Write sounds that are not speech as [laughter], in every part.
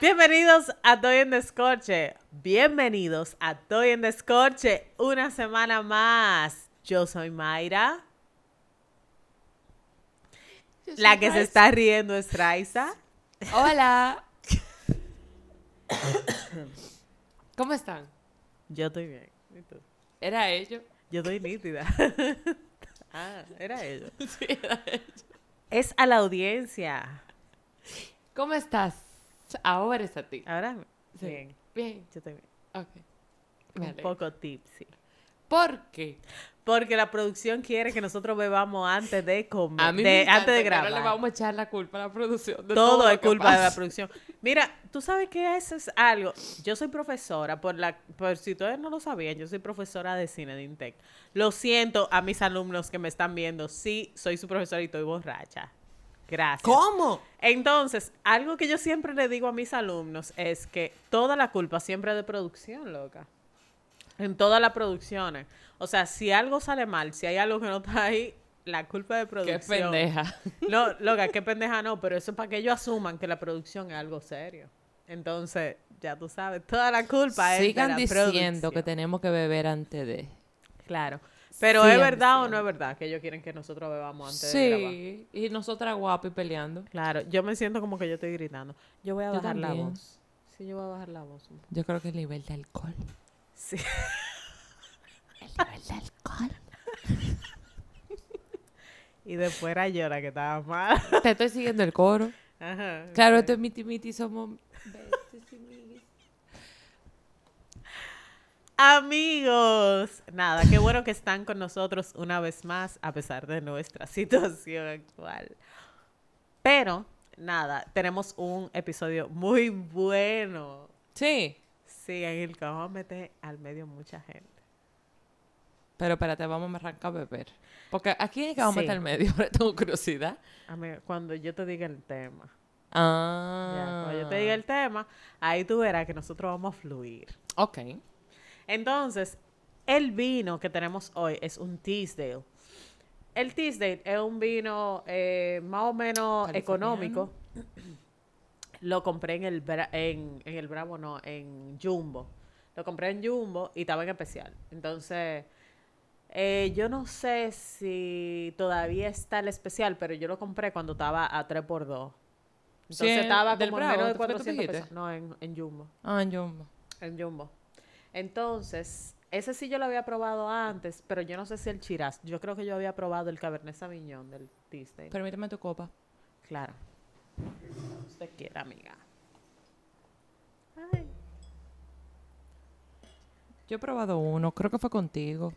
Bienvenidos a Toy en Descorche. Bienvenidos a Toy en Descorche. Una semana más. Yo soy Mayra. La que se está riendo es Raiza. Hola. [coughs] ¿Cómo están? Yo estoy bien. ¿Y tú? ¿Era ello? Yo estoy nítida. [laughs] ah, era ello. Sí, era ello. Es a la audiencia. ¿Cómo estás? Ahora es a ti. Ahora, Sí. bien. Bien. Yo estoy bien. Ok. Me Un alegro. poco tipsy. ¿Por qué? Porque la producción quiere que nosotros bebamos antes de comer, A mí de- me encanta antes de que ahora grabar. le vamos a echar la culpa a la producción. de todo, es culpa de la producción. Mira, tú sabes que eso es algo. Yo soy profesora, por la, por si ustedes no lo sabían, yo soy profesora de cine de Intec. Lo siento a mis alumnos que me están viendo. Sí, soy su profesora y estoy borracha. Gracias. ¿Cómo? Entonces, algo que yo siempre le digo a mis alumnos es que toda la culpa siempre es de producción, loca. En todas las producciones. O sea, si algo sale mal, si hay algo que no está ahí, la culpa es de producción. Qué pendeja. No, loca, qué pendeja no, pero eso es para que ellos asuman que la producción es algo serio. Entonces, ya tú sabes, toda la culpa es de Sigan la diciendo producción. que tenemos que beber antes de. Claro. Pero ¿es verdad o no es verdad que ellos quieren que nosotros bebamos antes de grabar? Sí. Y nosotras guapas y peleando. Claro, yo me siento como que yo estoy gritando. Yo voy a Yo bajar la voz. Sí, yo voy a bajar la voz. Yo creo que el nivel de alcohol. Sí. [laughs] El nivel de alcohol. [laughs] Y después era la que estaba mal. Te estoy siguiendo el coro. Ajá. Claro, sí. esto es miti miti, somos besties y miguis. Amigos, nada, qué bueno que están con nosotros una vez más, a pesar de nuestra [laughs] situación actual. Pero, nada, tenemos un episodio muy bueno. Sí, Sí, en el que vamos a meter al medio mucha gente. pero espérate, vamos a arrancar a beber. Porque aquí es que vamos Sí. a meter al medio, [laughs] ahora tengo curiosidad. A mí, cuando yo te diga el tema, ya, Ah. cuando yo te diga el tema, ahí tú verás que nosotros vamos a fluir. Ok. Entonces, el vino que tenemos hoy es un Teasdale. El Teasdale es un vino eh, más o menos económico. Lo compré en el, Bra- en, en el Bravo, no, en Jumbo. Lo compré en Jumbo y estaba en especial. Entonces, eh, yo no sé si todavía está el especial, pero yo lo compré cuando estaba a 3x2. Entonces Sí, estaba como en menos de ¿fue que tú 400 dijiste? pesos. No, en, en Jumbo. Ah, yo. En Jumbo. Entonces, ese sí yo lo había probado antes, pero yo no sé si el Chiraz. Yo creo que yo había probado el Cabernet Sauvignon del Disney. Permíteme tu copa. Claro. Usted quiera, amiga. Ay. Yo he probado uno, creo que fue contigo.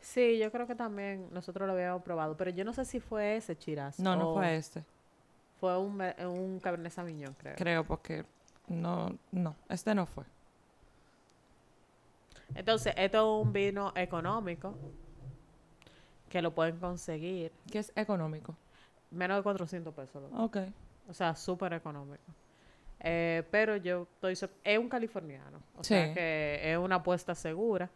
Sí, yo creo que también nosotros lo habíamos probado, pero yo no sé si fue ese Chiraz. No, no fue este. Fue un, un Cabernet Sauvignon, creo. Creo, porque no, no, este no fue. Entonces, esto es un vino económico que lo pueden conseguir Que es económico. menos de 400 pesos. loco. Ok. O sea, súper económico. Eh, pero yo estoy... Es un californiano. O sea que es una apuesta segura.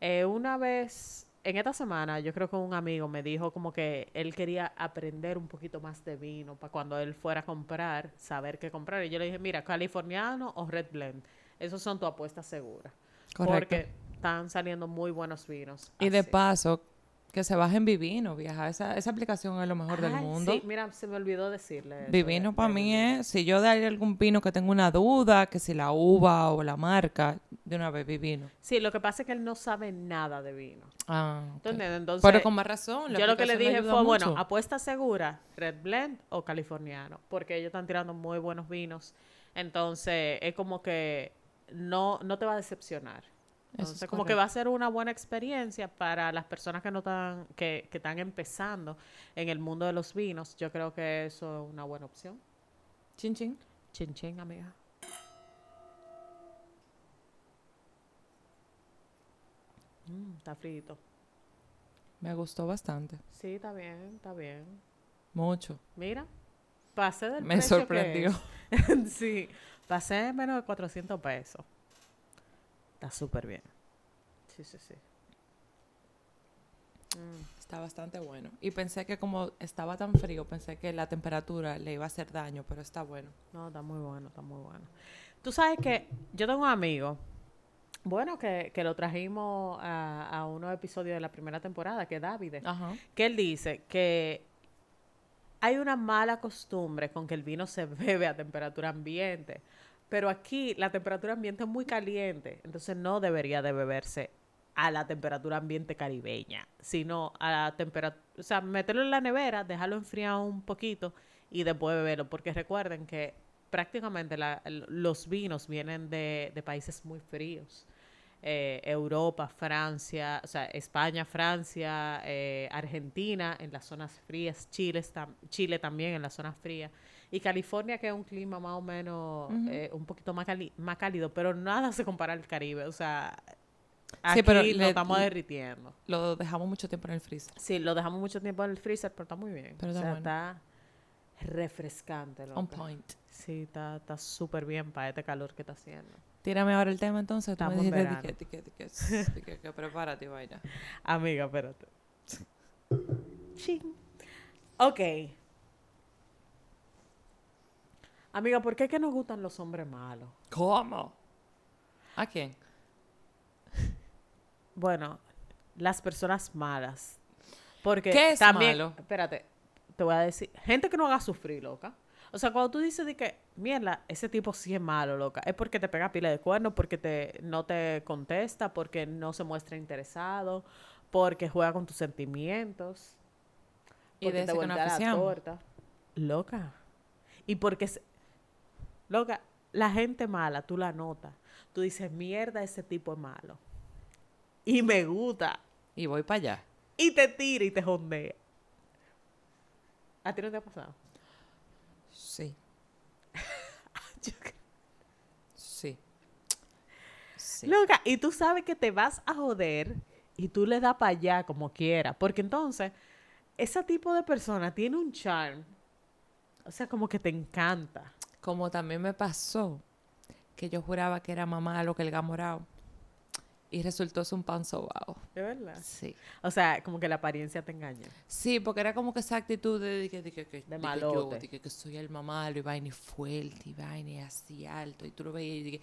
Eh, una vez, en esta semana, yo creo que un amigo me dijo como que él quería aprender un poquito más de vino para cuando él fuera a comprar, saber qué comprar. Y yo le dije, mira, californiano o red blend. Esos son tu apuesta segura. Correcto. Porque están saliendo muy buenos vinos. Y de paso, que se bajen Vivino, vieja. Esa, esa aplicación es lo mejor del mundo. Sí, mira, se me olvidó decirle. Vivino de- para de mí Vivino. es, si yo de algún vino que tengo una duda, que si la uva o la marca, de una vez Vivino. Sí, lo que pasa es que él no sabe nada de vino. Ah, ok. ¿Tú entiendes? Entonces, Pero con más razón. yo lo que le dije fue, bueno, apuesta segura, Red Blend o Californiano, porque ellos están tirando muy buenos vinos. Entonces, es como que no, no te va a decepcionar. Es Entonces, como que va a ser una buena experiencia para las personas que no están, que, que están empezando en el mundo de los vinos. Yo creo que eso es una buena opción. Chin, chin. Chin chin, amiga. Mm, está frito. Me gustó bastante. Sí, está bien, está bien. Mucho. Mira, pasé del Me precio que sorprendió. es. [laughs] sí, pasé menos de 400 pesos. Está súper bien. Sí, sí, sí. Mm, Está bastante bueno. Y pensé que como estaba tan frío, pensé que la temperatura le iba a hacer daño, pero está bueno. No, está muy bueno, está muy bueno. Tú sabes que yo tengo un amigo, bueno, que, que lo trajimos a, a unos episodios de la primera temporada, que es David, Ajá. que él dice que hay una mala costumbre con que el vino se [laughs] bebe a temperatura ambiente, pero aquí la temperatura ambiente es muy caliente, entonces no debería de beberse a la temperatura ambiente caribeña, sino a la temperatura, o sea, meterlo en la nevera, dejarlo enfriar un poquito y después beberlo, porque recuerden que prácticamente los vinos vienen de, de países muy fríos. Eh, Europa, Francia, o sea, España, Francia, eh, Argentina en las zonas frías, Chile, está- Chile también en las zonas frías, y California que es un clima más o menos eh, un poquito más, cali- más cálido, pero nada se compara al Caribe, o sea, aquí Sí, pero nos le- estamos derritiendo. Lo dejamos mucho tiempo en el freezer. Sí, lo dejamos mucho tiempo en el freezer, pero está muy bien. Pero o sea, bueno. está refrescante. On point. Sí, está está súper bien para este calor que está haciendo. Tírame ahora el tema entonces. Estamos en verano. que prepárate, vaina. [laughs] Amiga, espérate. Ching. Ok. Amiga, ¿por qué es que nos gustan los hombres malos? ¿Cómo? ¿A quién? [laughs] Bueno, las personas malas. Porque ¿Qué es también, malo? Espérate, te voy a decir. Gente que no haga sufrir, loca. O sea, cuando tú dices de que, mierda, ese tipo sí es malo, loca, es porque te pega pila de cuernos, porque te, no te contesta, porque no se muestra interesado, porque juega con tus sentimientos. Y de te voltea la torta. Loca. Y porque, se- loca, la gente mala, tú la notas. Tú dices, mierda, ese tipo es malo. Y me gusta. Y voy para allá. Y te tira y te jondea. ¿A ti no te ha pasado? Sí. [laughs] Yo creo- Sí. Sí. Loca, y tú sabes que te vas a joder y tú le das para allá como quieras. Porque entonces, ese tipo de persona tiene un charm. O sea, como que te encanta. Como también me pasó que yo juraba que era más malo que el gamorao. Y resultó ser un pan sobao. ¿De verdad? Sí. O sea, como que la apariencia te engaña. Sí, porque era como que esa actitud de, de que, de de malote. de que, que soy el mamalo y vaina y fuerte y vaina y así alto. Y tú lo veías y dije,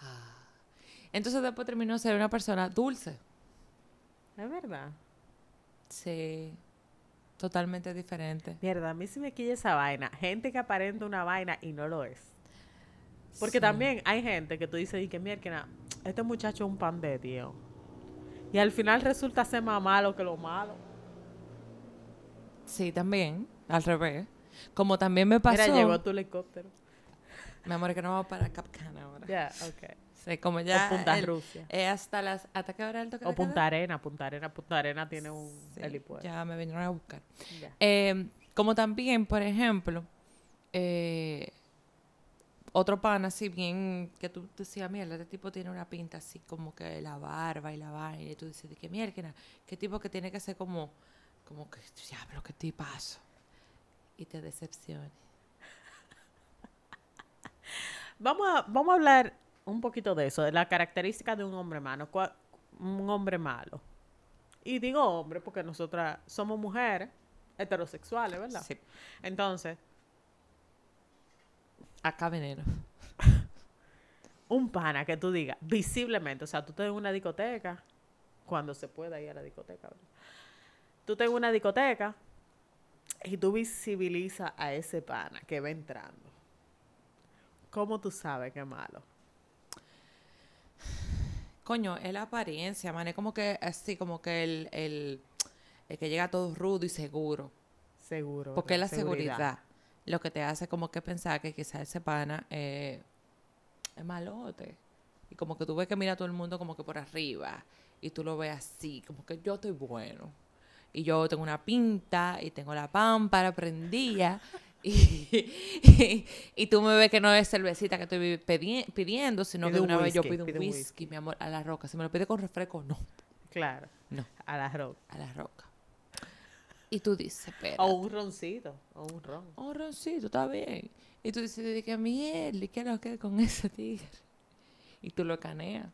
ah. Entonces después terminó ser una persona dulce. Es verdad. Sí. Totalmente diferente. Mierda, a mí sí me quilla esa vaina. Gente que aparenta una vaina y no lo es. Porque Sí. también hay gente que tú dices, y que mierda, este muchacho es un pan de tío. Y al final resulta ser más malo que lo malo. Sí, también. Al revés. Como también me pasó. Mira, llegó tu helicóptero. Mi amor, que no vamos para Capcana ahora. Ya, ok. Sí, como ya. o Punta el- Rusia. eh, hasta las. ¿Hasta qué hora el toque O queda? Punta Arena, Punta Arena, Punta Arena tiene un Sí, helipuerto. Ya me vinieron a buscar. Eh, como también, por ejemplo, eh, otro pan así bien que tú decías, mierda, este tipo tiene una pinta así como que la barba y la vaina. Y tú dices, que mierda, qué tipo que tiene que ser como, como que, diablo, qué tipazo. Y te decepcione. [laughs] Vamos a, vamos a hablar un poquito de eso, de la característica de un hombre malo. Un hombre malo. Y digo hombre porque nosotras somos mujeres heterosexuales, ¿verdad? Sí. Entonces, Acá veneno. [laughs] un pana que tú digas, visiblemente, o sea, tú estás en una discoteca, cuando se pueda ir a la discoteca, ¿verdad? Tú estás en una discoteca y tú visibilizas a ese pana que va entrando. ¿Cómo tú sabes que es malo? Coño, es la apariencia, man. Es como que así, como que el, el, el que llega todo rudo y seguro. Seguro. Porque es la seguridad. Lo que te hace como que pensar que quizás ese pana eh, es malote. Y como que tú ves que mira a todo el mundo como que por arriba. Y tú lo ves así, como que yo estoy bueno. Y yo tengo una pinta y tengo la pámpara prendida. [laughs] Y, y, tú me ves que no es cervecita que estoy pidiendo, sino que un una vez yo pido un whisky, whisky. mi amor, a la roca. Si me lo pide con refresco, no. Claro. No, A la roca. a la roca. Y tú dices, espera. O un roncito. O un ron. Oh, roncito, está bien. Y tú dices, de que miel, ¿y qué lo que con ese tigre? Y tú lo caneas.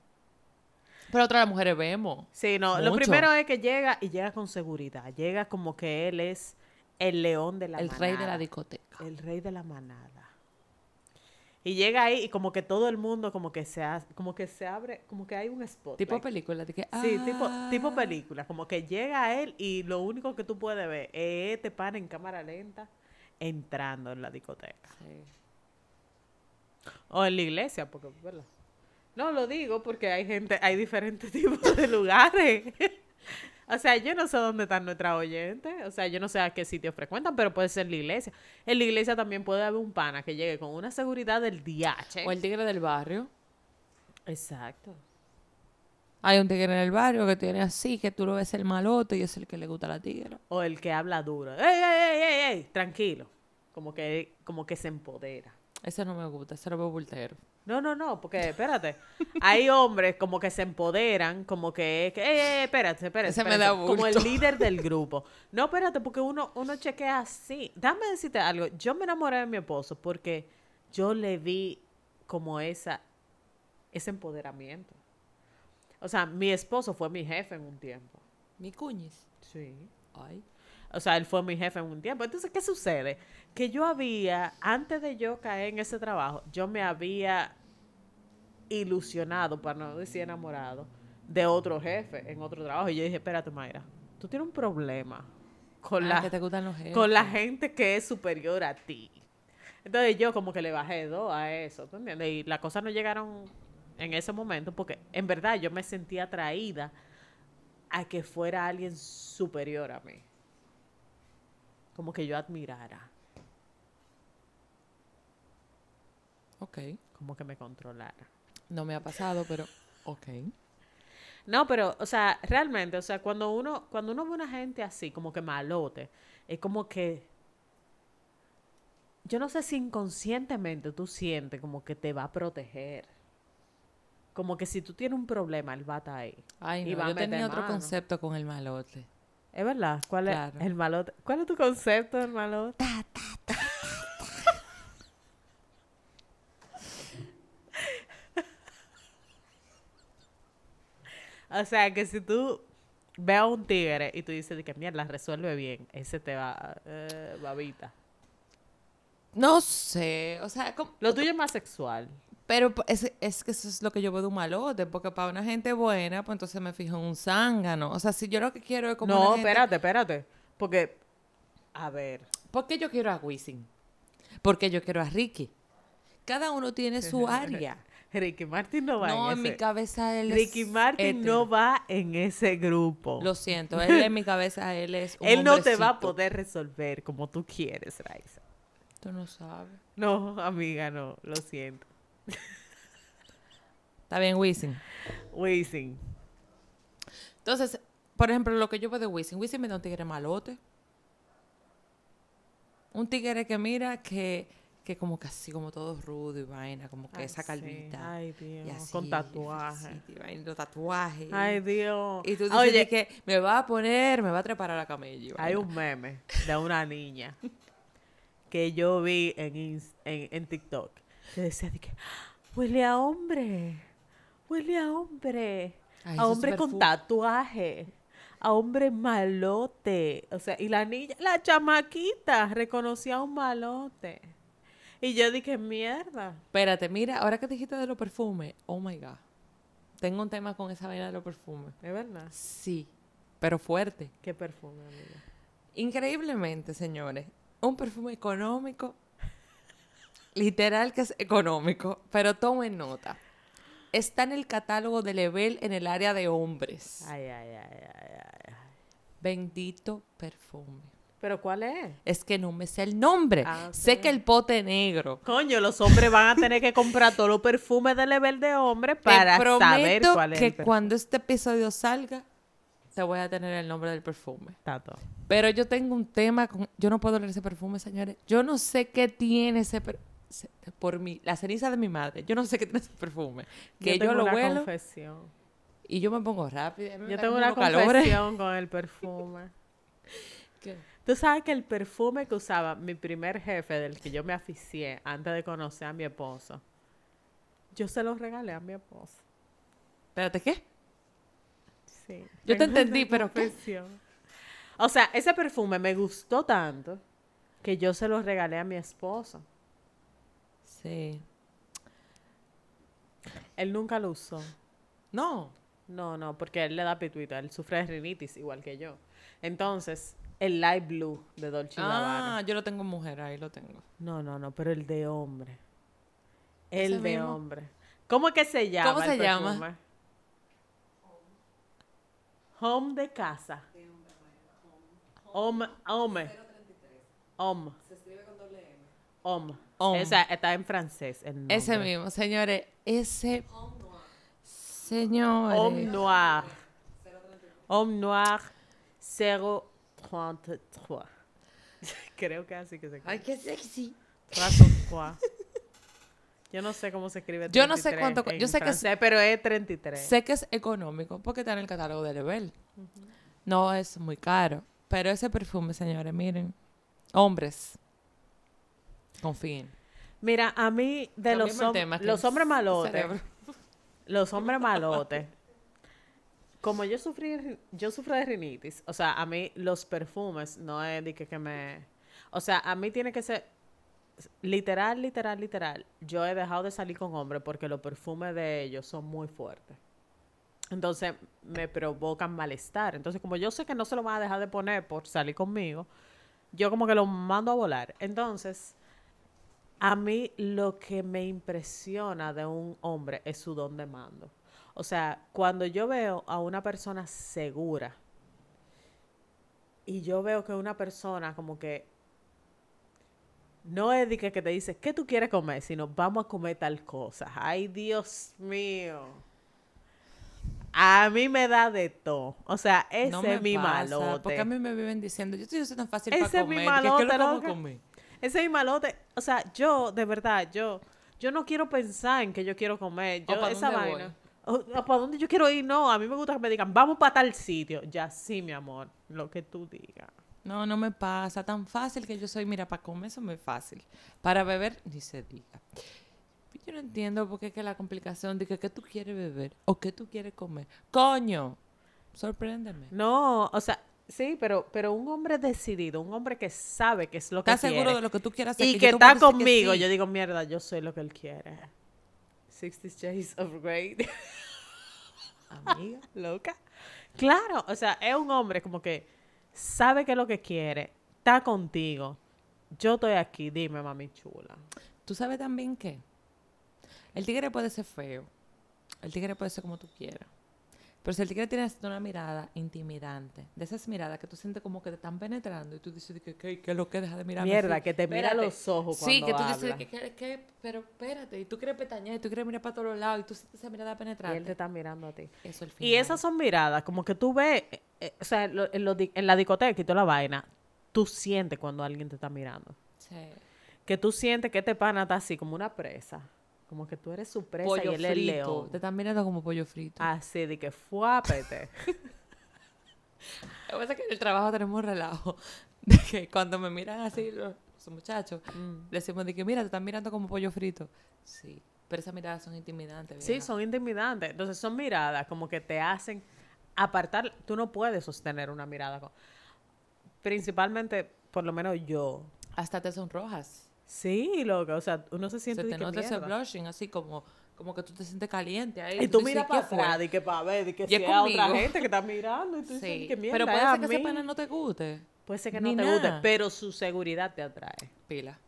Pero otras las mujeres vemos. Sí, no, lo primero es que llega y llega con seguridad. Llega como que él es el león de la el rey de la discoteca. El rey de la manada. Y llega ahí y como que todo el mundo como que se hace, como que se abre, como que hay un spot. Tipo película. De que, Sí, tipo, ah. tipo película. Como que llega él y lo único que tú puedes ver es este pan en cámara lenta entrando en la discoteca. Sí. O en la iglesia, porque, ¿verdad? No, lo digo porque hay gente, hay diferentes [laughs] tipos de lugares. O sea, yo no sé dónde están nuestras oyentes. O sea, yo no sé a qué sitios frecuentan, pero puede ser la iglesia. En la iglesia también puede haber un pana que llegue con una seguridad del DH. O el tigre del barrio. Exacto. Hay un tigre en el barrio que tiene así, que tú lo ves el malote y es el que le gusta la tigre. O el que habla duro. ¡Ey, ey, ey, ey, ey! Tranquilo. Como que, como que se empodera. Ese no me gusta, ese lo veo bultero. No, no, no, porque espérate. Hay hombres como que se empoderan, como que, que ey, ey, espérate, espérate. Ese me espérate", da Como el líder del [laughs] grupo. No, espérate, porque uno, uno chequea así. Dame decirte algo. Yo me enamoré de mi esposo porque yo le vi como esa, ese empoderamiento. O sea, mi esposo fue mi jefe en un tiempo. Mi cuñis. Sí. Ay. O sea, él fue mi jefe en un tiempo. Entonces, ¿qué sucede? Que yo había, antes de yo caer en ese trabajo, yo me había ilusionado, para no decir enamorado, de otro jefe en otro trabajo. Y yo dije, espérate, Mayra, tú tienes un problema con, Ah, la, que te gustan los jefes. con la gente que es superior a ti. Entonces yo como que le bajé dos a eso, ¿tú entiendes? Y las cosas no llegaron en ese momento porque en verdad yo me sentía atraída a que fuera alguien superior a mí. Como que yo admirara, Ok. como que me controlara. No me ha pasado, pero ok. No, pero, o sea, realmente, o sea, cuando uno, cuando uno ve una gente así, como que malote, es como que, yo no sé si inconscientemente tú sientes como que te va a proteger. Como que si tú tienes un problema, él va a estar ahí. Ay, Y no, va a yo tenía meter otro concepto con el malote. ¿Es verdad? ¿Cuál es el malote? ¿Cuál es tu concepto del malote? [laughs] O sea, que si tú ves a un tigre y tú dices de que mierda, resuelve bien, ese te va, eh, babita. No sé, o sea, como- Lo tuyo es más sexual. Pero p- es, es que eso es lo que yo veo de un malote, porque para una gente buena, pues entonces me fijo en un zángano. O sea, si yo lo que quiero es como No, gente- espérate, espérate. Porque, a ver, ¿Por qué yo quiero a Wisin? Porque yo quiero a Ricky. Cada uno tiene su [laughs] área. Ricky Martin no va No, en en mi ese. cabeza él es Ricky Martin hétero. no va en ese grupo. Lo siento, [laughs] él en mi cabeza él es un Él no te va a poder resolver como tú quieres, Raiza. Tú no sabes. No, amiga, no, lo siento. Está bien, Wisin. Wisin. Entonces, por ejemplo, lo que yo veo de Wisin. Wisin me da un tigre malote. Un tigre que mira que, que como que así, como todo rudo y vaina, como que Ay, esa sí. calvita. Ay, y Dios. así, con tatuaje. así, y vaina, los tatuajes. Ay, Dios. Y tú dices Oye, que me va a poner, me va a trepar a la camella. y hay un meme de una niña que yo vi en, ins- en, en TikTok que decía de que huele a hombre, huele a hombre, Ay, a hombre con tatuaje, a hombre malote. O sea, y la niña, la chamaquita, reconocía a un malote. Y yo dije, mierda. Espérate, mira, ahora que dijiste de los perfumes, oh my God. Tengo un tema con esa vaina de los perfumes. Es verdad. Sí, pero fuerte. ¿Qué perfume, amiga? Increíblemente, señores, un perfume económico, literal que es económico, pero tomen nota. Está en el catálogo de Level en el área de hombres. Ay, ay, ay, ay, ay. Bendito perfume. ¿Pero cuál es? Es que no me sé el nombre. Ah, Sé que el pote negro. Coño, los hombres van a tener que comprar todos los perfumes de level de hombre para te saber cuál es que el perfume. cuando este episodio salga, te voy a tener el nombre del perfume. Tato. Pero yo tengo un tema con... Yo no puedo oler ese perfume, señores. Yo no sé qué tiene ese per- se- Por mi... La ceniza de mi madre. Yo no sé qué tiene ese perfume. Que yo, lo una huelo confesión. y yo me pongo rápido. me Yo tengo una confesión con el perfume. [laughs] ¿Qué? Tú sabes que el perfume que usaba mi primer jefe, del que yo me aficié antes de conocer a mi esposo, yo se lo regalé a mi esposo. Espérate, ¿qué? sí. Yo te entendí, pero ¿qué? confesión. O sea, ese perfume me gustó tanto que yo se lo regalé a mi esposo. Sí. Él nunca lo usó. No. No, no, porque él le da pituita. Él sufre de rinitis igual que yo. Entonces, el light blue de Dolce Ah, Gabbana. yo lo tengo en mujer, ahí lo tengo. No, no, no, pero el de hombre. ¿Ese El de mismo? hombre. ¿Cómo es que se llama? ¿Cómo se el llama? perfume? Home de casa. Home, home. Home. Home. Home. Esa está en francés. el Ese mismo, señores. Ese. Señores. Homme noir. Homme noir 033. [laughs] Creo que así que se escribe. Ay, qué sexy. 33. [laughs] Yo no sé cómo se escribe. Yo no sé 33 cuánto- en yo sé que es- pero es 33. Sé que es económico porque está en el catálogo de Level. No es muy caro. Pero ese perfume, señores, miren. Hombres. Confíen. Mira, a mí de los, hom- tema, los hombres malotes, [laughs] los hombres malotes, como yo sufrí, yo sufro de rinitis, o sea, a mí los perfumes no es de que, que me, o sea, a mí tiene que ser literal, literal, literal. Yo he dejado de salir con hombres porque los perfumes de ellos son muy fuertes. Entonces me provocan malestar. Entonces, como yo sé que no se lo van a dejar de poner por salir conmigo, yo como que lo mando a volar. Entonces, a mí lo que me impresiona de un hombre es su don de mando. O sea, cuando yo veo a una persona segura y yo veo que una persona como que no es de que, que te dice, ¿qué tú quieres comer? Sino, vamos a comer tal cosa. Ay, Dios mío. A mí me da de todo. O sea, ese No es mi pasa, malote. Porque a mí me viven diciendo, yo estoy tan fácil Ese para es mi comer. que, ¿Qué malote, es lo que vamos a loca. comer? Ese es mi malote. O sea, yo, de verdad, yo, yo no quiero pensar en que yo quiero comer. ¿O Yo, pa' esa vaina. O, o para dónde yo quiero ir, no. A mí me gusta que me digan, vamos para tal sitio. Ya sí, mi amor, lo que tú digas. No, no me pasa. Tan fácil que yo soy. Mira, para comer eso es fácil. Para beber, ni se diga. Yo no entiendo por qué es que la complicación de que qué tú quieres beber o qué tú quieres comer. Coño, sorpréndeme. No, o sea, sí, pero, pero un hombre decidido, un hombre que sabe qué es lo que ¿Estás seguro quiere de lo que tú quieras hacer? y que está que conmigo, sí. yo digo, mierda, yo soy lo que él quiere. Sixty Shades of Grey. [laughs] Amiga. loca. Claro, o sea, es un hombre como que sabe qué es lo que quiere, está contigo. Yo estoy aquí, dime, mami chula. ¿Tú sabes también qué? El tigre puede ser feo. El tigre puede ser como tú quieras. Pero si el tigre tiene una mirada intimidante, de esas miradas que tú sientes como que te están penetrando y tú dices que, que, que lo que deja de mirarme Mierda, así. que te mira los ojos Sí, cuando que tú dices que, que, que- pero espérate, y tú quieres pestañear, y tú quieres mirar para todos lados y tú sientes esa mirada Y penetrante. él te está mirando a ti. Eso al final. Y esas son miradas, como que tú ves, eh, eh, o sea, en, lo- en lo di- en la discoteca y toda la vaina, tú sientes cuando alguien te está mirando. Sí. Que tú sientes que este pana está así, como una presa. Como que tú eres su presa Pollo y él es el frito. león. Te están mirando como pollo frito. Así, de que fuápete. [laughs] Lo que pasa es que en el trabajo tenemos un relajo. [laughs] De que cuando me miran así los, los muchachos, Mm. decimos de que mira, te están mirando como pollo frito. Sí. Pero esas miradas son intimidantes. Sí, son intimidantes. Entonces son miradas como que te hacen apartar. Tú no puedes sostener una mirada. con- Principalmente, por lo menos yo. Hasta te sonrojas. Sí, loco. O sea, uno se Se siente te de que nota ese blushing así como, como que tú te sientes caliente ahí. Y tú miras "¿Qué para fue?". atrás y que para ver, y que Y si es otra gente que está mirando y tú dices, que mierda, Pero puede ser que ese mí". pana no te guste. Puede ser que no te guste, pero su seguridad te atrae. Pila.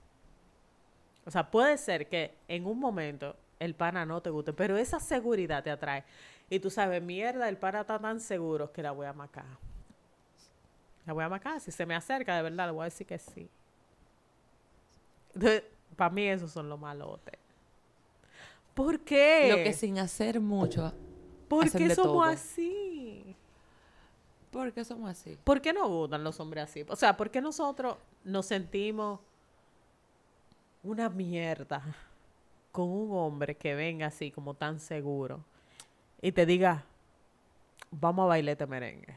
O sea, puede ser que en un momento el pana no te guste, pero esa seguridad te atrae. Y tú sabes, mierda, el pana está tan seguro que la voy a macar. La voy a macar. Si se me acerca, de verdad, le voy a decir que sí. Entonces, para mí esos son los malotes. ¿Por qué? Lo que sin hacer mucho. ¿Por qué somos todo. así? ¿Por qué somos así? ¿Por qué nos gustan los hombres así? O sea, ¿por qué nosotros nos sentimos una mierda con un hombre que venga así como tan seguro y te diga, vamos a bailar este merengue?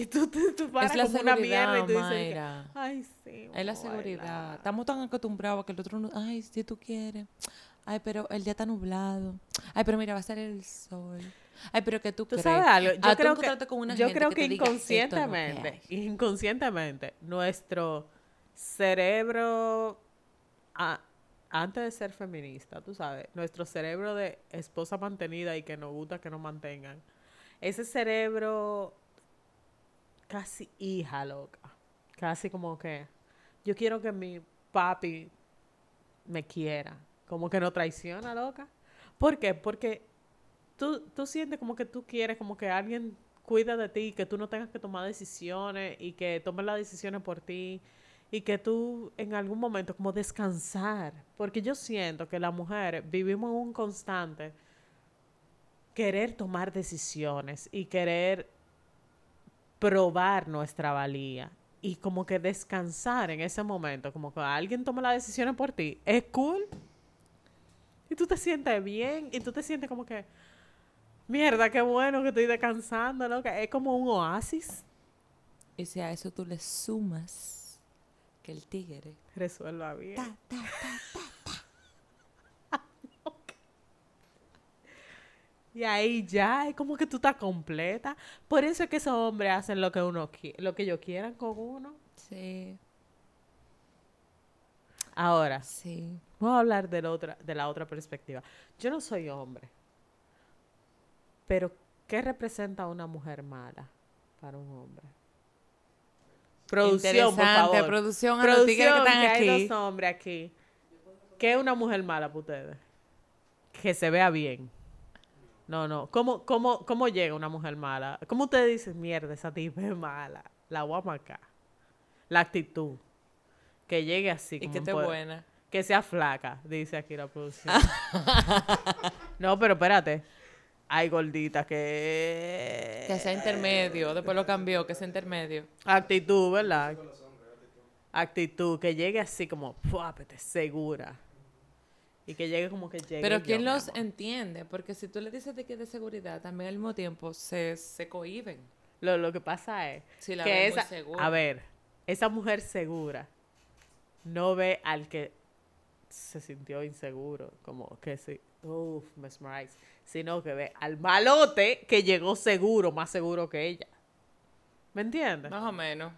Y tú, paras Es la como una mierda y tú dices, Mayra. ay, sí. Es la seguridad. bailar". Estamos tan acostumbrados a que el otro no... Ay, si tú quieres. Ay, pero el día está nublado. Ay, pero mira, va a salir el sol. Ay, pero que tú, ¿Tú crees. sabes algo? Yo Ah, creo que, con una yo creo que te diga, "Esto es lo que inconscientemente, hay". inconscientemente, nuestro cerebro, a- antes de ser feminista, tú sabes, nuestro cerebro de esposa mantenida y que nos gusta que nos mantengan, ese cerebro casi hija loca, casi como que yo quiero que mi papi me quiera, como que no traiciona loca. ¿Por qué? Porque tú, tú sientes como que tú quieres como que alguien cuida de ti, que tú no tengas que tomar decisiones y que tome las decisiones por ti y que tú en algún momento como descansar, porque yo siento que las mujeres vivimos un constante querer tomar decisiones y querer probar nuestra valía y como que descansar en ese momento, como que alguien toma las decisiones por ti, es cool. Y tú te sientes bien y tú te sientes como que, mierda, qué bueno que estoy descansando, ¿no? Que es como un oasis. Y si a eso tú le sumas que el tigre Resuelva bien. ta, ta, ta, Y ahí ya es como que tú estás completa. Por eso es que esos hombres hacen lo que uno lo que ellos quieran con uno. Sí, Ahora, sí. vamos a hablar de la otra, de la otra perspectiva. Yo no soy hombre. Pero, ¿qué representa una mujer mala para un hombre? Producción, por favor. producción a los que están que hay aquí. dos hombres aquí. ¿Qué es una mujer mala para ustedes? Que se vea bien. No, no. ¿Cómo, cómo, ¿Cómo llega una mujer mala? ¿Cómo ustedes dicen, mierda, esa tipa es mala? La voy a marcar. La actitud. Que llegue así. Y como que esté buena. Que sea flaca, dice aquí la producción. [laughs] no, pero espérate. Hay gorditas que... Que sea intermedio. Después lo cambió, que sea intermedio. Actitud, ¿verdad? Actitud, que llegue así como, fuápete, segura. Y que llegue como que llegue. Pero ¿quién los entiende? Porque si tú le dices de que es de seguridad, también al mismo tiempo se, se cohiben. Lo, lo que pasa es Si la que esa, segura. a ver, esa mujer segura no ve al que se sintió inseguro, como que sí, uff, mesmerize, sino que ve al malote que llegó seguro, más seguro que ella. ¿Me entiendes? Más o menos.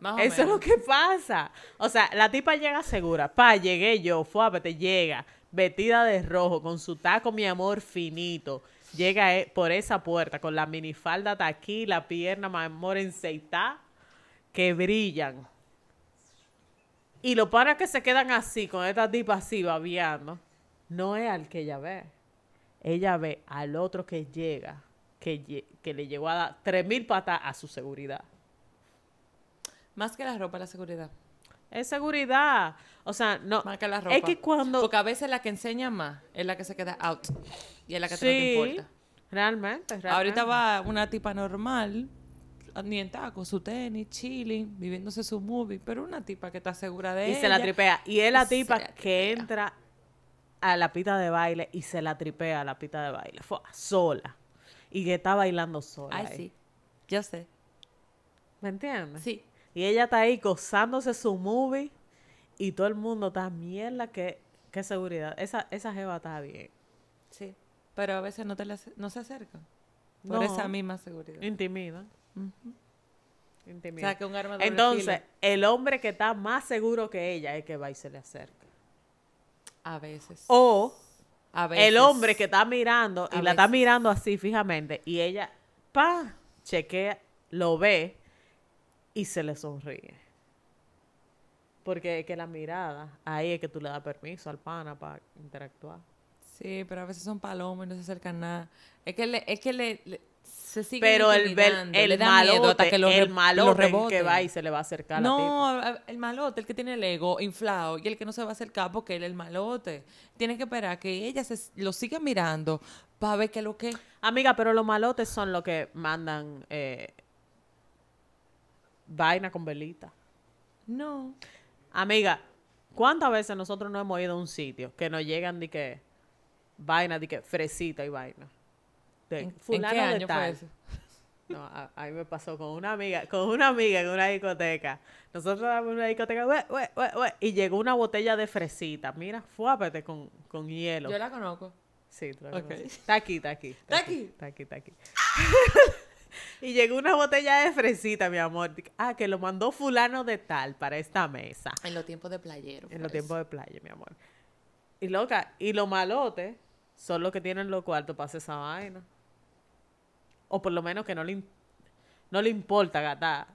Más o Eso es lo que pasa. O sea, la tipa llega segura. Pa, llegué yo, fuápete, llega, vestida de rojo, con su taco, mi amor, finito. Llega eh, por esa puerta con la minifalda hasta aquí, la pierna, mi amor, enceitada, que brillan. Y lo para que se quedan así, con esta tipa así, babeando, no es al que ella ve. Ella ve al otro que llega, que, que le llegó a dar tres mil patas a su seguridad. Más que la ropa, la seguridad. Es seguridad. O sea, no. Más que la ropa. Es que cuando. Porque a veces la que enseña más es la que se queda out. Y es la que te no sí, te importa. realmente, realmente. Ahorita va una tipa normal, ni en taco, su tenis, chilling, viviéndose su movie, pero una tipa que está segura de Y ella. se la tripea. Y es la y tipa la que entra a la pita de baile y se la tripea a la pita de baile. Fue sola. Y que está bailando sola. Ay, ahí. sí. Yo sé. ¿Me entiendes? Sí. Y ella está ahí gozándose su movie. Y todo el mundo está mierda. que qué seguridad. Esa, esa jeva está bien. Sí. Pero a veces no, te la, no se acercan. Por No. esa misma seguridad. Intimida. Ujú. O Intimida. sea, que un arma Entonces, el hombre que está más seguro que ella es que va y se le acerca. A veces. O a veces. el hombre que está mirando y A la está mirando así fijamente y ella, pa, chequea, lo ve y se le sonríe. Porque es que la mirada, ahí es que tú le das permiso al pana para interactuar. Sí, pero a veces son palomas y no se acercan nada. Es que le, es que le, le- se sigue Pero el, bel- el malote, que lo el lo el que va y se le va a acercar a la No, a- el malote, el que tiene el ego inflado y el que no se va a acercar porque él es el malote. Tiene que esperar que ella se, lo siga mirando para ver qué lo que... Amiga, pero los malotes son los que mandan eh, vaina con velita. No. Amiga, ¿cuántas veces nosotros no hemos ido a un sitio que nos llegan de que vaina, de que fresita y vaina? De ¿En, qué de año fue tal. eso? No, a, a mí me pasó con una amiga, con una amiga en una discoteca. Nosotros estábamos en una discoteca, "Ue, ue, ue, ue", y llegó una botella de fresita. Mira, fuápete con, con hielo. Yo la conozco. Sí, tú la Ok. conoces. Está aquí, está aquí. ¿Está aquí? Está aquí, está aquí. [laughs] y llegó una botella de fresita, mi amor. Ah, que lo mandó fulano de tal para esta mesa. En los tiempos de playero. En los tiempos de playa, mi amor. Y loca, y los malotes son los que tienen los cuartos para hacer esa vaina. O por lo menos que no le, no le importa gastar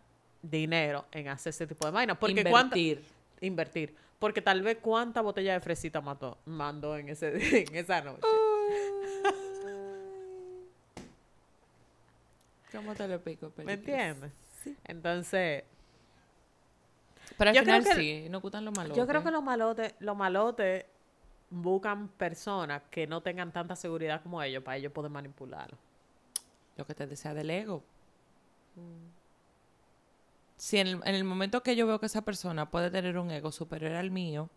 dinero en hacer ese tipo de vaina. Porque cuánta- Invertir. invertir. Porque tal vez cuánta botella de fresita mató, mandó en, ese, [laughs] en esa noche. ¿Cómo te lo explico? ¿Me entiendes? Entonces, Pero al Yo creo final que- sí, no gustan los malos. yo creo que los malotes, los malotes buscan personas que no tengan tanta seguridad como ellos para ellos poder manipularlo. Lo que te desea del ego. Si en el, en el momento que yo veo que esa persona puede tener un ego superior al mío,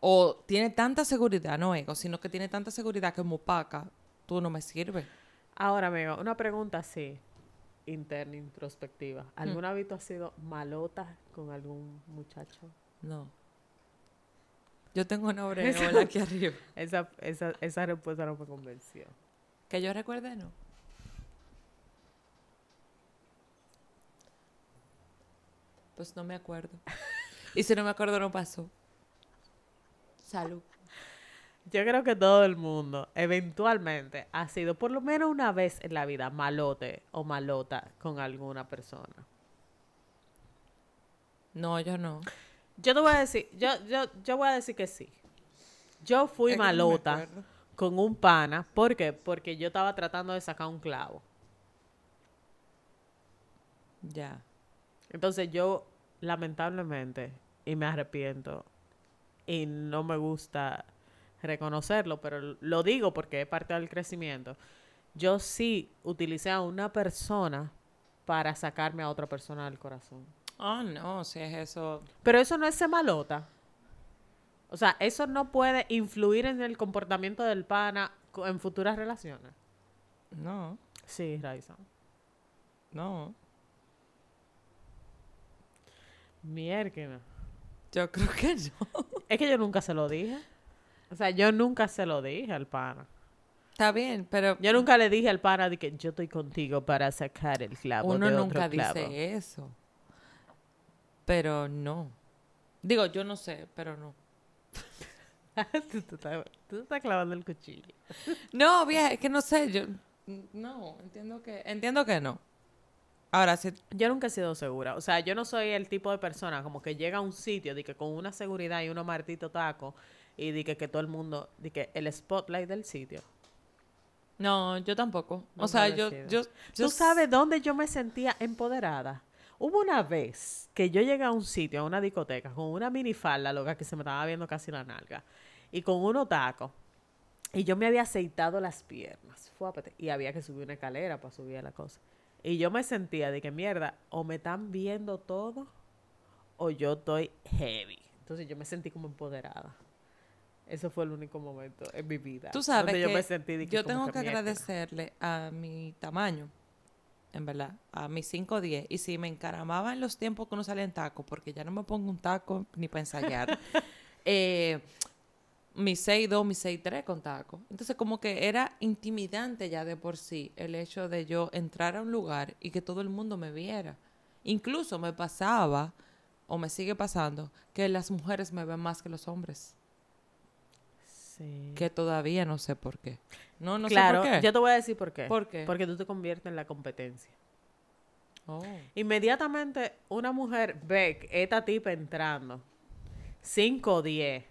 o tiene tanta seguridad, no ego, sino que tiene tanta seguridad que me opaca, tú no me sirves. Ahora, amigo, una pregunta así, interna, introspectiva. ¿Alguna vez tú has sido malota con algún muchacho? No. Yo tengo una [laughs] aureola aquí arriba. Esa, esa, esa respuesta no me convenció. Que yo recuerde, no. Pues no me acuerdo. [laughs] Y si no me acuerdo, no pasó. Salud. Yo creo que todo el mundo eventualmente ha sido por lo menos una vez en la vida malote o malota con alguna persona. No, yo no. Yo te voy a decir, yo, yo, yo voy a decir que sí. Yo fui Es no malota con un pana. ¿Por qué? Porque yo estaba tratando de sacar un clavo. Ya. Entonces yo, lamentablemente, y me arrepiento, y no me gusta reconocerlo, pero lo digo porque es parte del crecimiento. Yo sí utilicé a una persona para sacarme a otra persona del corazón. Oh, no, si es eso. Pero eso no es ser malota. O sea, eso no puede influir en el comportamiento del pana en futuras relaciones. No, Sí, Raiza. no. Mierda. Yo creo que no. Es que yo nunca se lo dije. O sea, yo nunca se lo dije al pana. Está bien, pero Yo nunca le dije al pana de que yo estoy contigo para sacar el clavo uno de nunca otro clavo. dice eso. Pero no. Digo, yo no sé, pero no. [laughs] tú, tú estás, tú estás clavando el cuchillo. No, vieja, es que no sé, yo no, entiendo que entiendo que no. Ahora si Yo nunca he sido segura. O sea, yo no soy el tipo de persona como que llega a un sitio de que con una seguridad y unos martitos tacos y de que, que todo el mundo, de que el spotlight del sitio. no, yo tampoco. No o sea, yo yo ¿Tú sabes dónde yo me sentía empoderada? Hubo una vez que yo llegué a un sitio, a una discoteca, con una minifalda, loca, que se me estaba viendo casi la nalga, y con unos tacos. Y yo me había aceitado las piernas. Fuápate. Y había que subir una escalera para subir a la cosa. Y yo me sentía de que mierda, o me están viendo todo, o yo estoy heavy. Entonces yo me sentí como empoderada. Eso fue el único momento en mi vida. Tú sabes donde que yo me sentí de que yo tengo que agradecerle a mi tamaño, en verdad, a mis 5 o 10. Y si me encaramaba en los tiempos que uno salía en taco, porque ya no me pongo un taco ni para ensayar, [laughs] eh, mi 6'2, mi 6'3 con taco. Entonces, como que era intimidante ya de por sí el hecho de yo entrar a un lugar y que todo el mundo me viera. Incluso me pasaba, o me sigue pasando, que las mujeres me ven más que los hombres. Sí. Que todavía no sé por qué. No, no claro, sé por qué. yo te voy a decir por qué. ¿Por qué? Porque tú te conviertes en la competencia. Oh. Inmediatamente una mujer ve esta tipa entrando, 5 o 10,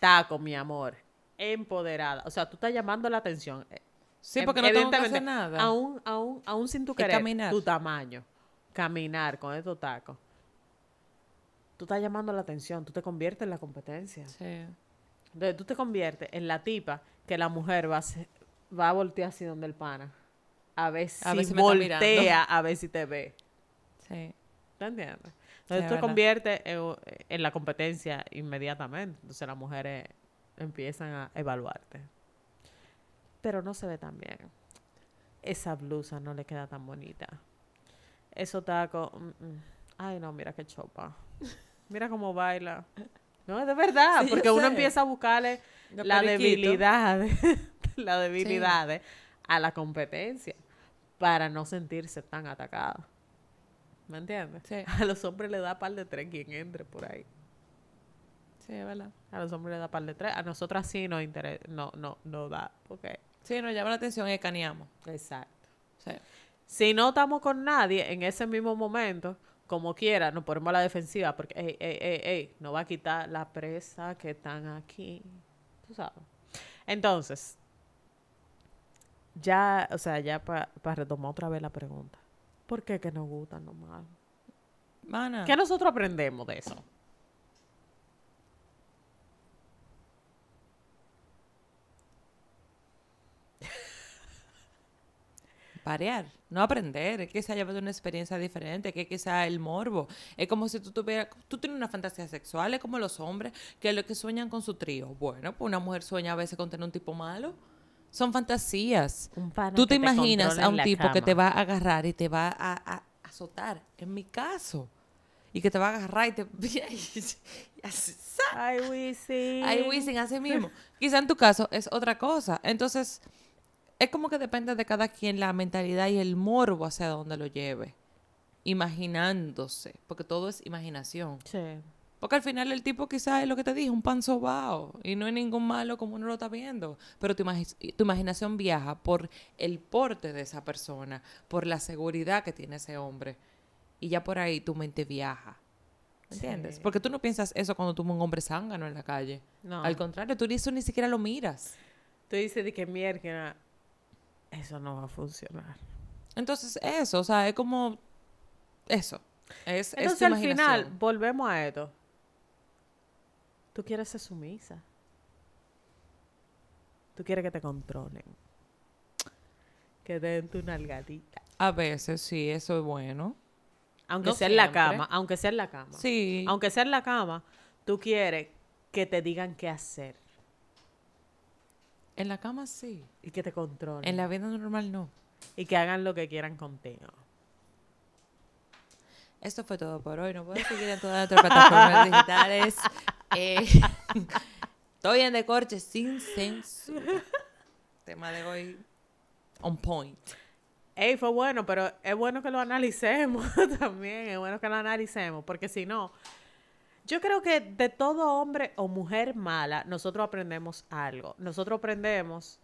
taco, mi amor, empoderada. O sea, tú estás llamando la atención. Sí, Em- porque no tengo que hacer nada. Aún, aún, aún sin tu querer, caminar. tu tamaño, caminar con estos tacos. Tú estás llamando la atención, tú te conviertes en la competencia. Sí. Entonces tú te conviertes en la tipa que la mujer va a, va a voltear así donde el pana. A ver si, A ver si voltea a ver si te ve. Sí. ¿Te entiendes? Entonces es tú te verdad. conviertes en, en la competencia inmediatamente. Entonces las mujeres empiezan a evaluarte. Pero no se ve tan bien. Esa blusa no le queda tan bonita. Esos tacos. mm, mm. Ay, no, mira qué chopa. Mira cómo baila. No, es de verdad, Sí, porque uno empieza a buscarle Los la debilidad, [laughs] la debilidad a la competencia para no sentirse tan atacado. ¿Me entiendes? Sí. [laughs] A los hombres le da par de tres quien entre por ahí. Sí, verdad. A los hombres le da par de tres. A nosotras sí no interesa, no, no, no da. Porque, Sí, nos llama la atención y escaneamos. exacto. Sí. Si no estamos con nadie en ese mismo momento, como quiera, nos ponemos a la defensiva porque, ey, ey, ey, ey, no va a quitar la presa que están aquí. Tú sabes. Entonces, ya, o sea, ya para retomar otra vez la pregunta. ¿Por qué que nos gustan los malos? Mana, ¿Qué nosotros aprendemos de eso? variar, no aprender, es que se haya una experiencia diferente, que quizá el morbo. Es como si tú tuvieras, tú tienes una fantasía sexual, es como los hombres, que lo que sueñan con su trío. Bueno, pues una mujer sueña a veces con tener un tipo malo. Son fantasías. Un Tú te imaginas a un tipo que te va a agarrar y te va a, a azotar, en mi caso. Y que te va a agarrar y te... [laughs] Ay, Wisin. Ay, Wisin, así mismo. Quizá en tu caso es otra cosa. Entonces, es como que depende de cada quien la mentalidad y el morbo hacia donde lo lleve. Imaginándose, porque todo es imaginación. Sí. Porque al final el tipo quizás es lo que te dije, un pan sobao. Y no es ningún malo como uno lo está viendo. Pero tu, imagi- tu imaginación viaja por el porte de esa persona, por la seguridad que tiene ese hombre. Y ya por ahí tu mente viaja. ¿Entiendes? Sí. Porque tú no piensas eso cuando tú un hombre zángano en la calle. No. Al contrario, tú eso ni siquiera lo miras. Tú dices de que mierda, eso no va a funcionar. Entonces, eso, o sea, es como eso. Es, es tu Entonces al final, volvemos a esto. Tú quieres ser sumisa. Tú quieres que te controlen. Que te den tu nalgadita. A veces sí, eso es bueno. Aunque No sea en la cama, aunque sea en la cama. Sí. Aunque sea en la cama, tú quieres que te digan qué hacer En la cama sí. y que te controlen. En la vida normal no. Y que hagan lo que quieran contigo. Esto fue todo por hoy. Nos pueden seguir en todas nuestras plataformas [laughs] digitales. Eh, [laughs] estoy en Decorche sin censura. Tema de hoy on point. Ey, fue bueno, pero es bueno que lo analicemos [laughs] también. Es bueno que lo analicemos, porque si no, yo creo que de todo hombre o mujer mala, nosotros aprendemos algo. Nosotros aprendemos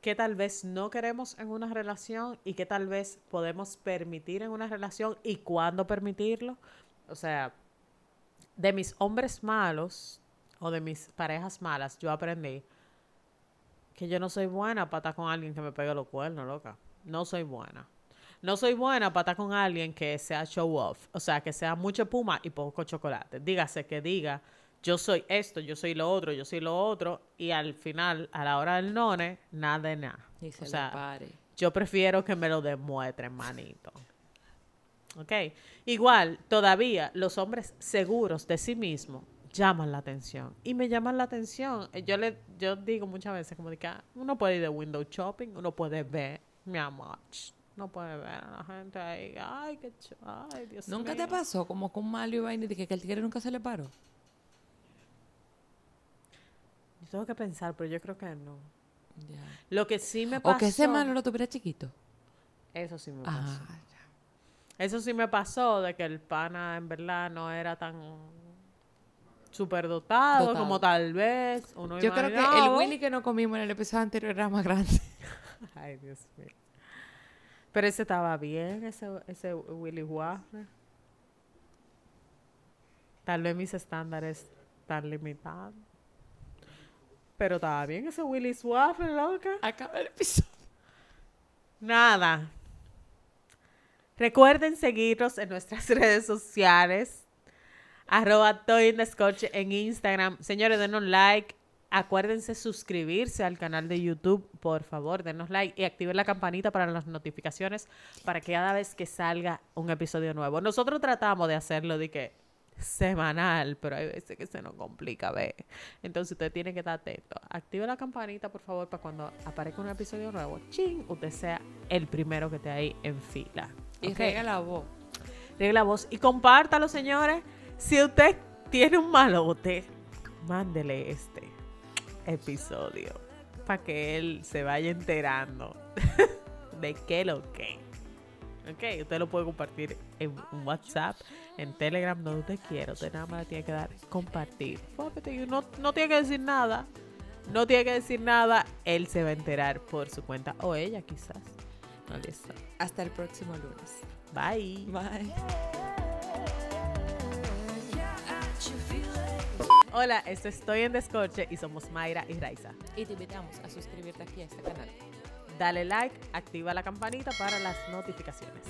que tal vez no queremos en una relación y que tal vez podemos permitir en una relación y cuándo permitirlo. O sea, de mis hombres malos o de mis parejas malas, yo aprendí que yo no soy buena para estar con alguien que me pegue los cuernos, loca. No soy buena. No soy buena para estar con alguien que sea show off. O sea, que sea mucho puma y poco chocolate. Dígase que diga, yo soy esto, yo soy lo otro, yo soy lo otro. Y al final, a la hora del none, nada de nada. Y se o sea, pare. yo prefiero que me lo demuestren, manito. ¿Ok? Igual, todavía los hombres seguros de sí mismos llaman la atención. Y me llaman la atención. Eh, Yo le yo digo muchas veces como de que ah, uno puede ir de window shopping, uno puede ver, mi amor, no puede ver a la gente ahí. Ay, qué ch ay, Dios ¿Nunca te mío. pasó como con Mario y vaina de que, que el tigre nunca se le paró? Yo tengo que pensar, pero yo creo que no. Ya. Lo que sí me pasó. O que ese malo lo tuviera chiquito. Eso sí me pasó. Eso sí me pasó de que el pana en verdad no era tan superdotado Dotado. como tal vez uno Yo creo que el. Willy que no comimos en el episodio anterior era más grande. [laughs] Ay, Dios mío. Pero ese estaba bien, ese, ese Willy Waffle. Tal vez mis estándares están limitados. Pero estaba bien ese Willy Waffle, loca. Acaba el episodio. Nada. Recuerden seguirnos en nuestras [laughs] redes sociales. Arroba Toy en Instagram. Señores, denos like. Acuérdense suscribirse al canal de YouTube, por favor, denos like y activen la campanita para las notificaciones para que cada vez que salga un episodio nuevo. Nosotros tratamos de hacerlo de que semanal, pero hay veces que se nos complica ver. Entonces usted tiene que estar atento. Active la campanita, por favor, para cuando aparezca un episodio nuevo, ching, usted sea el primero que esté ahí en fila. Y la voz. Riegue la voz y compártalo, señores. Si usted tiene un malote, mándele este episodio para que él se vaya enterando [laughs] de qué lo que. Ok, usted lo puede compartir en WhatsApp, en Telegram, donde usted quiera. Usted nada más le tiene que dar compartir. No, no tiene que decir nada. No tiene que decir nada. Él se va a enterar por su cuenta. O ella quizás. Sabe. Hasta el próximo lunes. Bye. Bye. Hola, esto Estoy en Descorche y somos Mayra y Raiza. Y te invitamos a suscribirte aquí a este canal. Dale like, activa la campanita para las notificaciones.